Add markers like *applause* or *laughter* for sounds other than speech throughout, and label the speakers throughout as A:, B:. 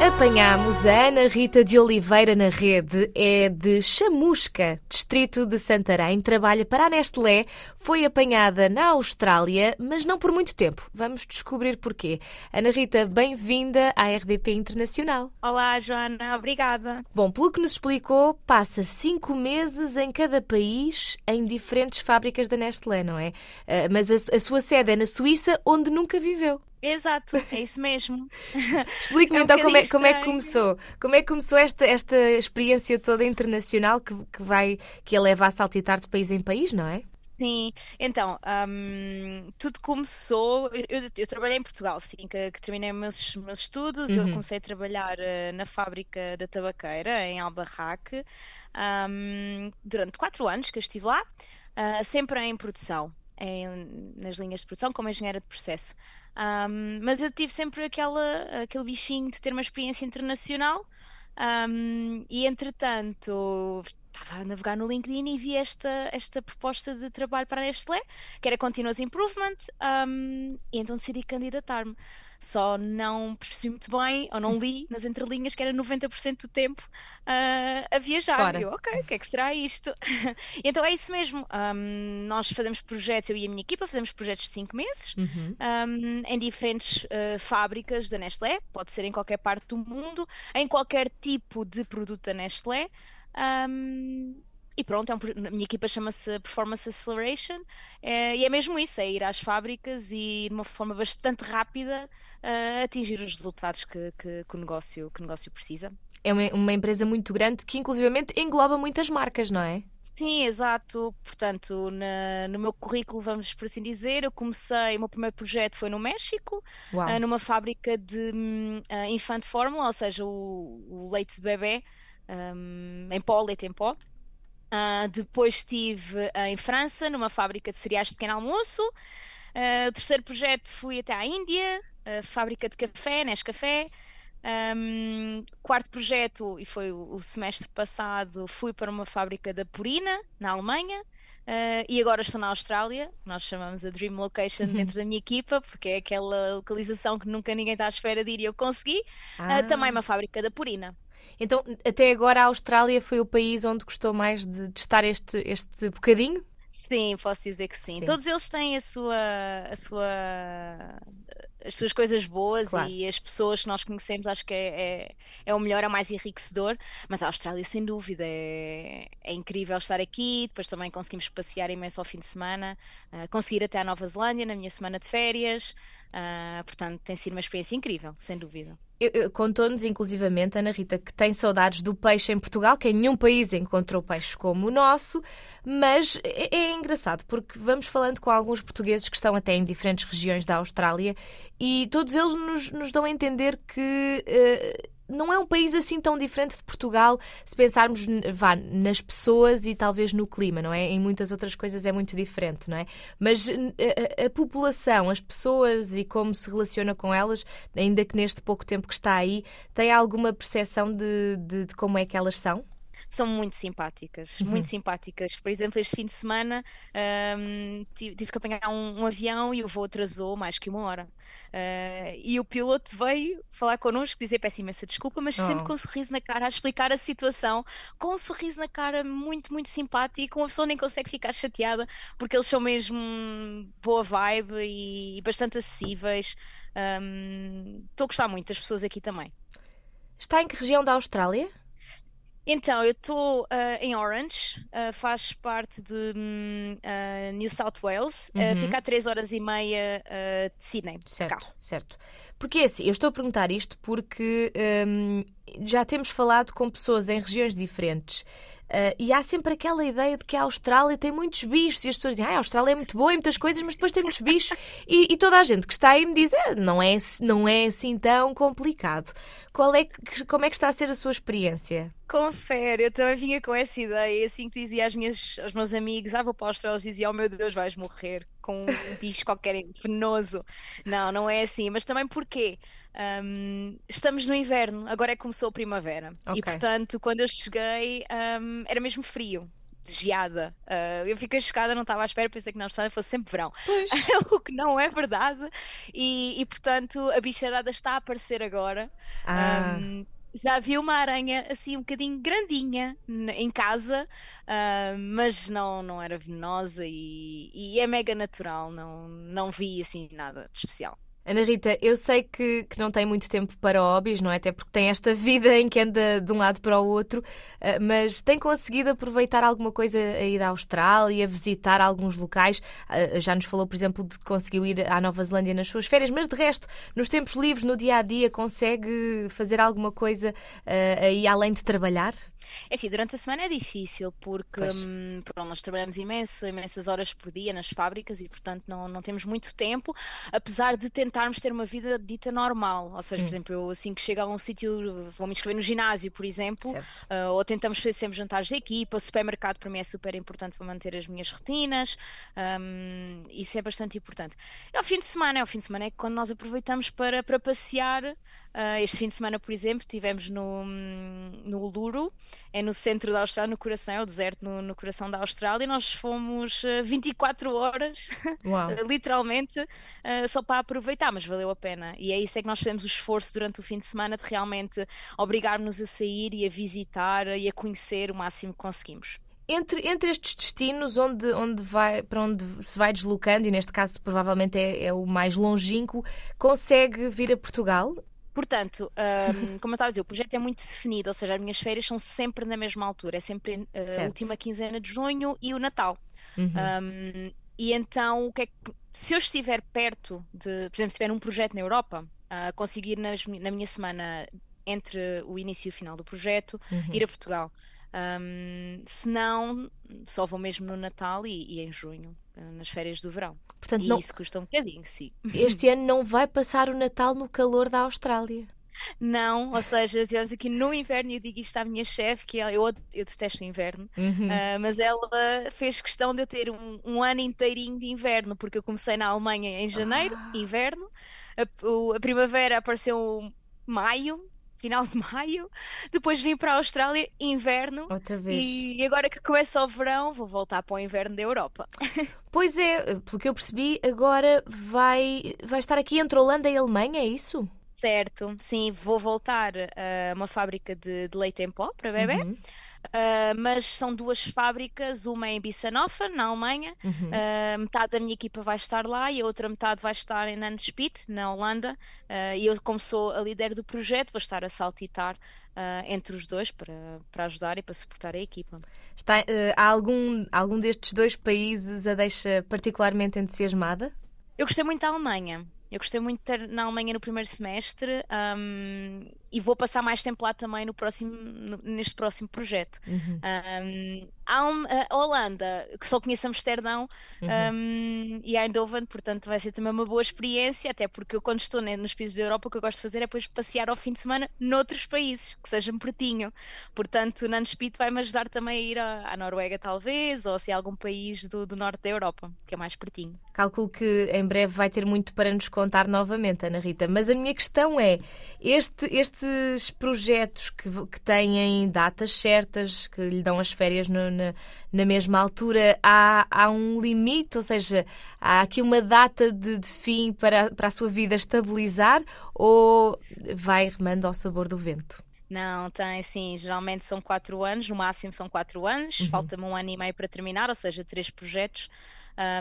A: Apanhámos a Ana Rita de Oliveira na rede, é de Chamusca, distrito de Santarém, trabalha para a Nestlé, foi apanhada na Austrália, mas não por muito tempo. Vamos descobrir porquê. Ana Rita, bem-vinda à RDP Internacional.
B: Olá, Joana, obrigada.
A: Bom, pelo que nos explicou, passa cinco meses em cada país, em diferentes fábricas da Nestlé, não é? Ah, mas a, a sua sede é na Suíça, onde nunca viveu.
B: Exato, é isso mesmo. *laughs*
A: Explique-me
B: É um
A: então como é, como é que começou. Como é que começou esta, esta experiência toda internacional que, que vai que a leva a saltitar de país em país, não é?
B: Sim, então, hum, tudo começou. Eu, eu- eu trabalhei em Portugal, sim, que, que terminei meus, meus estudos. Eu
A: Uhum.
B: comecei a trabalhar eh, na fábrica da tabaqueira, em Albarraque, hum, durante quatro anos que eu estive lá, ah, sempre em produção, em- nas linhas de produção, como engenheira de processo. Hum, mas eu tive sempre aquela, aquele bichinho de ter uma experiência internacional. Um, e entretanto, estava a navegar no LinkedIn e vi esta, esta proposta de trabalho para a Nestlé, que era Continuous Improvement, um, e então decidi candidatar-me. Só não percebi muito bem, ou não li nas entrelinhas, que era 90% do tempo ah, a viajar.
A: Fora.
B: Eu, ok, o que é que será isto? *laughs* então é isso mesmo. Um, nós fazemos projetos, eu e a minha equipa, fazemos projetos de 5 meses um, em diferentes uh, fábricas da Nestlé, pode ser em qualquer parte do mundo, em qualquer tipo de produto da Nestlé. Um, e pronto, é um a minha equipa chama-se Performance Acceleration, eh, e é mesmo isso, é ir às fábricas e de uma forma bastante rápida uh, atingir os resultados que, que- que o negócio, que o negócio precisa.
A: É uma, uma empresa muito grande que inclusivamente engloba muitas marcas, não é?
B: Sim, exato. Portanto, na- no meu currículo, vamos por assim dizer, eu comecei, o meu primeiro projeto foi no México, ah, numa fábrica de hum, ah, infant formula, ou seja, o, o leite de bebê hum, em pó, leite em pó. Ah, depois estive ah, em França, numa fábrica de cereais de pequeno almoço. Ah, o terceiro projeto fui até à Índia, ah, fábrica de café, Nescafé. Um, quarto projeto, e foi o, o semestre passado, fui para uma fábrica da Purina, na Alemanha. Uh, e agora estou na Austrália, nós chamamos a Dream Location dentro da minha equipa, porque é aquela localização que nunca ninguém está à espera de ir e eu consegui. Uh, também uma fábrica da Purina.
A: Então, até agora a Austrália foi o país onde gostou mais de, de estar este, este bocadinho?
B: Sim, posso dizer que sim.
A: Sim.
B: Todos eles têm a sua, a sua, as suas coisas boas
A: Claro.
B: e as pessoas que nós conhecemos acho que é, é, é o melhor, é o mais enriquecedor. Mas a Austrália, sem dúvida, é, é incrível estar aqui. Depois também conseguimos passear imenso ao fim de semana, ah, conseguir ir até à Nova Zelândia na minha semana de férias. Ah, portanto, tem sido uma experiência incrível, sem dúvida.
A: Contou-nos, inclusivamente, Ana Rita, que tem saudades do peixe em Portugal, que em nenhum país encontrou peixe como o nosso, mas é, é engraçado porque vamos falando com alguns portugueses que estão até em diferentes regiões da Austrália e todos eles nos, nos dão a entender que eh, não é um país assim tão diferente de Portugal se pensarmos vá, nas pessoas e talvez no clima, não é? Em muitas outras coisas é muito diferente, não é? Mas a- a população, as pessoas e como se relaciona com elas, ainda que neste pouco tempo que está aí, tem alguma percepção de, de- de como é que elas são?
B: São muito simpáticas, muito simpáticas. Por exemplo, este fim de semana ahm, tive, tive que apanhar um, um avião e o voo atrasou mais que uma hora. Ah, e o piloto veio falar connosco, dizer peço imensa desculpa, mas sempre
A: Oh.
B: com um sorriso na cara, a explicar a situação, com um sorriso na cara muito, muito simpático. Uma pessoa nem consegue ficar chateada, porque eles são mesmo boa vibe e bastante acessíveis. Ahm, Estou a gostar muito das pessoas aqui também.
A: Está em que região da Austrália?
B: Então, eu estou ah, em Orange, ah, faz parte de ah, New South Wales,
A: Uhum.
B: fica a 3 horas e meia de Sydney, de
A: Certo,
B: carro.
A: certo. Porque é assim, eu estou a perguntar isto porque hum, já temos falado com pessoas em regiões diferentes. Ah, e há sempre aquela ideia de que a Austrália tem muitos bichos e as pessoas dizem ah, a Austrália é muito boa em muitas coisas, mas depois tem muitos bichos e, e toda a gente que está aí me diz ah, não, é, não é assim tão complicado. Qual é que, como é que está a ser a sua experiência?
B: Confere, eu também vinha com essa ideia, assim que dizia às minhas, aos meus amigos, ah, vou para a Austrália, eles diziam, oh meu Deus, vais morrer com um bicho qualquer venenoso. Não, não é assim, mas também porquê? Hum, estamos no inverno, agora é que começou a primavera.
A: Ok.
B: E portanto, quando eu cheguei, hum, era mesmo frio. de geada. Uh, eu fiquei chocada, não estava à espera, pensei que na Austrália fosse sempre verão. *laughs* o que não é verdade. E, e, portanto, a bicharada está a aparecer agora. Ah. Um, já vi uma aranha assim um bocadinho grandinha em casa, uh, mas não, não era venenosa e, e, é mega natural, não, não vi assim nada de especial.
A: Ana Rita, eu sei que, que não tem muito tempo para hobbies, não é? Até porque tem esta vida em que anda de um lado para o outro, eh, mas tem conseguido aproveitar alguma coisa a ir à Austrália, visitar alguns locais? Eh, já nos falou, por exemplo, de que conseguiu ir à Nova Zelândia nas suas férias, mas de resto, nos tempos livres, no dia a dia, consegue fazer alguma coisa eh, aí além de trabalhar?
B: É assim, durante a semana é difícil porque hum, pronto, nós trabalhamos imenso, imensas horas por dia nas fábricas e, portanto, não, não temos muito tempo, apesar de tentarmos ter uma vida dita normal. Ou seja, hum. por exemplo, eu assim que chego a um sítio, vou me inscrever no ginásio, por exemplo, uh, ou tentamos fazer sempre jantares de equipa, o supermercado para mim é super importante para manter as minhas rotinas, um, isso é bastante importante. É o fim de semana, é o fim de semana é quando nós aproveitamos para, para passear Uh, este fim de semana, por exemplo, estivemos no, no Uluru, é no centro da Austrália, no coração, é o deserto no, no coração da Austrália, e nós fomos uh, 24 horas, *laughs* literalmente, uh, só para aproveitar, mas valeu a pena. E é isso é que nós fizemos o esforço durante o fim de semana de realmente obrigar-nos a sair e a visitar e a conhecer o máximo que conseguimos.
A: Entre, entre estes destinos onde, onde vai, para onde se vai deslocando, e neste caso provavelmente é, é o mais longínquo, consegue vir a Portugal?
B: Portanto, um, *laughs* como eu estava a dizer, o projeto é muito definido, ou seja, as minhas férias são sempre na mesma altura, é sempre uh, a última quinzena de junho e o Natal. Uhum. Um, e então, o que é que, se eu estiver perto de, por exemplo, se tiver um projeto na Europa, uh, conseguir nas, na minha semana entre o início e o final do projeto, uhum. ir a Portugal. Um, se não, só vou mesmo no Natal e, e em junho, uh, nas férias do verão. Portanto, e não... isso custa um bocadinho, sim.
A: Este ano não vai passar o Natal no calor da Austrália.
B: Não, ou seja, estivemos aqui no inverno e eu digo isto à minha chefe, que eu, eu detesto o inverno, uhum. uh, mas ela fez questão de eu ter um, um, ano inteirinho de inverno, porque eu comecei na Alemanha em janeiro, ah. inverno, a, a primavera apareceu maio, final de maio, depois vim para a Austrália, inverno.
A: Outra vez.
B: E agora que começa o verão, vou voltar para o inverno da Europa. *laughs*
A: Pois é, pelo que eu percebi, agora vai, vai estar aqui entre Holanda e Alemanha, é isso?
B: Certo, sim, vou voltar a uma fábrica de, de leite em pó para bebê. Uhum. Uh, mas são duas fábricas, uma em Bissanhofen, na Alemanha, uhum. uh, metade da minha equipa vai estar lá e a outra metade vai estar em Nandespit, na Holanda, uh, e eu, como sou a líder do projeto, vou estar a saltitar entre os dois para, para ajudar e para suportar a equipa.
A: Está, há algum, algum destes dois países a deixa particularmente entusiasmada?
B: Eu gostei muito da Alemanha. Eu gostei muito de estar na Alemanha no primeiro semestre um, e vou passar mais tempo lá também no próximo, no, neste próximo projeto. Uhum. Um, a Holanda, que só conheço Amsterdão uhum. um, e Eindhoven, portanto vai ser também uma boa experiência, até porque eu quando estou né, nos países da Europa o que eu gosto de fazer é depois passear ao fim de semana noutros países, que sejam pertinho. Portanto, Nanspit vai-me ajudar também a ir à, à, Noruega talvez, ou se há algum país do, do norte da Europa, que é mais pertinho.
A: Calculo que em breve vai ter muito para nos contar novamente, Ana Rita, mas a minha questão é, este, estes projetos que, que têm datas certas, que lhe dão as férias no, na, na mesma altura, há, há um limite, ou seja, há aqui uma data de, de fim para, para a sua vida estabilizar ou vai remando ao sabor do vento?
B: Não, tem sim, geralmente são quatro anos, no máximo são quatro anos, uhum. falta-me um ano e meio para terminar, ou seja, três projetos.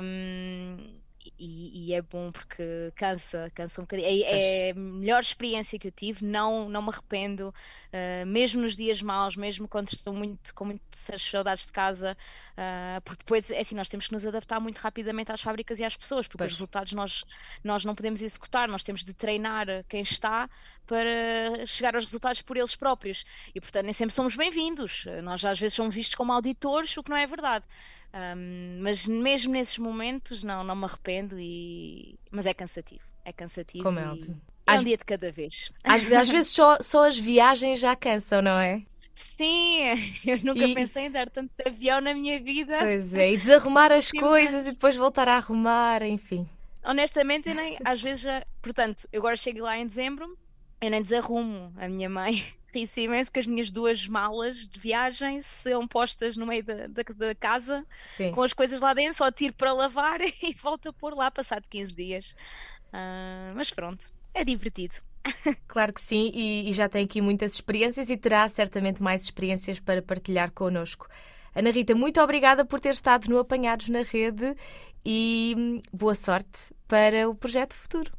B: Um, e, e, é bom porque cansa, cansa um bocadinho. É, é, a melhor experiência que eu tive, não, não me arrependo, uh, mesmo nos dias maus, mesmo quando estou muito, com muitas saudades de casa, uh, porque depois é assim, nós temos que nos adaptar muito rapidamente às fábricas e às pessoas, porque pois. os resultados nós, nós não podemos executar, nós temos de treinar quem está para chegar aos resultados por eles próprios. E portanto nem sempre somos bem-vindos. Nós às vezes somos vistos como auditores, o que não é verdade. Um, mas mesmo nesses momentos, não, não me arrependo, e... mas é cansativo. É cansativo.
A: Como é óbvio.
B: É um dia de cada vez.
A: Às, às *laughs* vezes só, só as viagens já cansam, não é?
B: Sim, *laughs* eu nunca e... pensei em dar tanto avião na minha vida.
A: Pois é, e desarrumar as coisas e depois voltar a arrumar, enfim.
B: Honestamente, nem, às vezes já. Portanto, eu agora chego lá em dezembro, eu nem desarrumo. A minha mãe ri-se imenso que as minhas duas malas de viagem são postas no meio da, da, da casa, Sim. com as coisas lá dentro, só tiro para lavar *laughs* e volto a pôr lá passado 15 dias. Uh, mas pronto, é divertido.
A: Claro que sim, e, e, já tem aqui muitas experiências e terá certamente mais experiências para partilhar connosco. Ana Rita, muito obrigada por ter estado no Apanhados na Rede e hum, boa sorte para o projeto futuro.